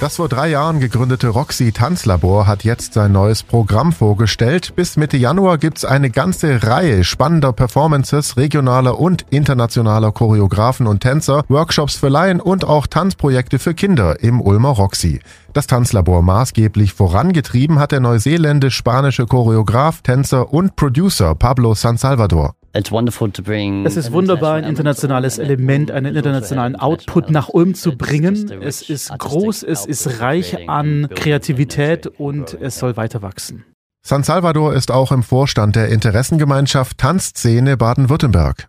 Das vor drei Jahren gegründete Roxy Tanzlabor hat jetzt sein neues Programm vorgestellt. Bis Mitte Januar gibt's eine ganze Reihe spannender Performances regionaler und internationaler Choreografen und Tänzer, Workshops für Laien und auch Tanzprojekte für Kinder im Ulmer Roxy. Das Tanzlabor maßgeblich vorangetrieben hat der neuseeländisch-spanische Choreograf, Tänzer und Producer Pablo San Salvador. Es ist wunderbar, ein internationales Element, einen internationalen Output nach Ulm zu bringen. Es ist groß, es ist reich an Kreativität und es soll weiter wachsen. San Salvador ist auch im Vorstand der Interessengemeinschaft Tanzszene Baden-Württemberg.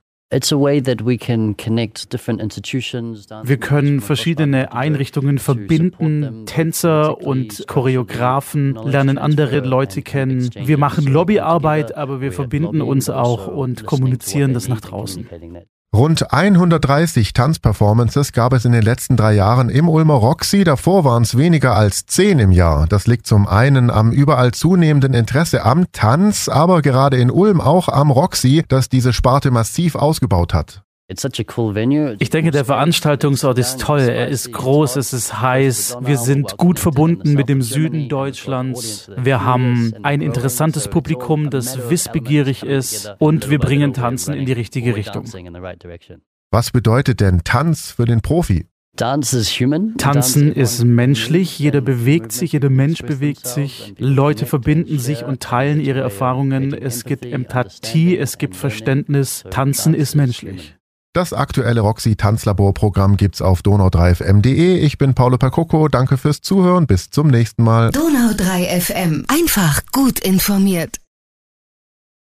Wir können verschiedene Einrichtungen verbinden, Tänzer und Choreografen lernen andere Leute kennen. Wir machen Lobbyarbeit, aber wir verbinden uns auch und kommunizieren das nach draußen. Rund 130 Tanzperformances gab es in den letzten drei Jahren im Ulmer Roxy. Davor waren es weniger als zehn im Jahr. Das liegt zum einen am überall zunehmenden Interesse am Tanz, aber gerade in Ulm auch am Roxy, das diese Sparte massiv ausgebaut hat. Ich denke, der Veranstaltungsort ist toll. Er ist groß, es ist heiß. Wir sind gut verbunden mit dem Süden Deutschlands. Wir haben ein interessantes Publikum, das wissbegierig ist und wir bringen Tanzen in die richtige Richtung. Was bedeutet denn Tanz für den Profi? Tanzen ist menschlich, jeder bewegt sich, jeder Mensch bewegt sich, Leute verbinden sich und teilen ihre Erfahrungen, es gibt Empathie, es gibt Verständnis, Tanzen ist menschlich. Das aktuelle Roxy Tanzlabor Programm gibt's auf donau3fm.de. Ich bin Paolo Percoco. Danke fürs Zuhören. Bis zum nächsten Mal. Donau3 FM. Einfach gut informiert.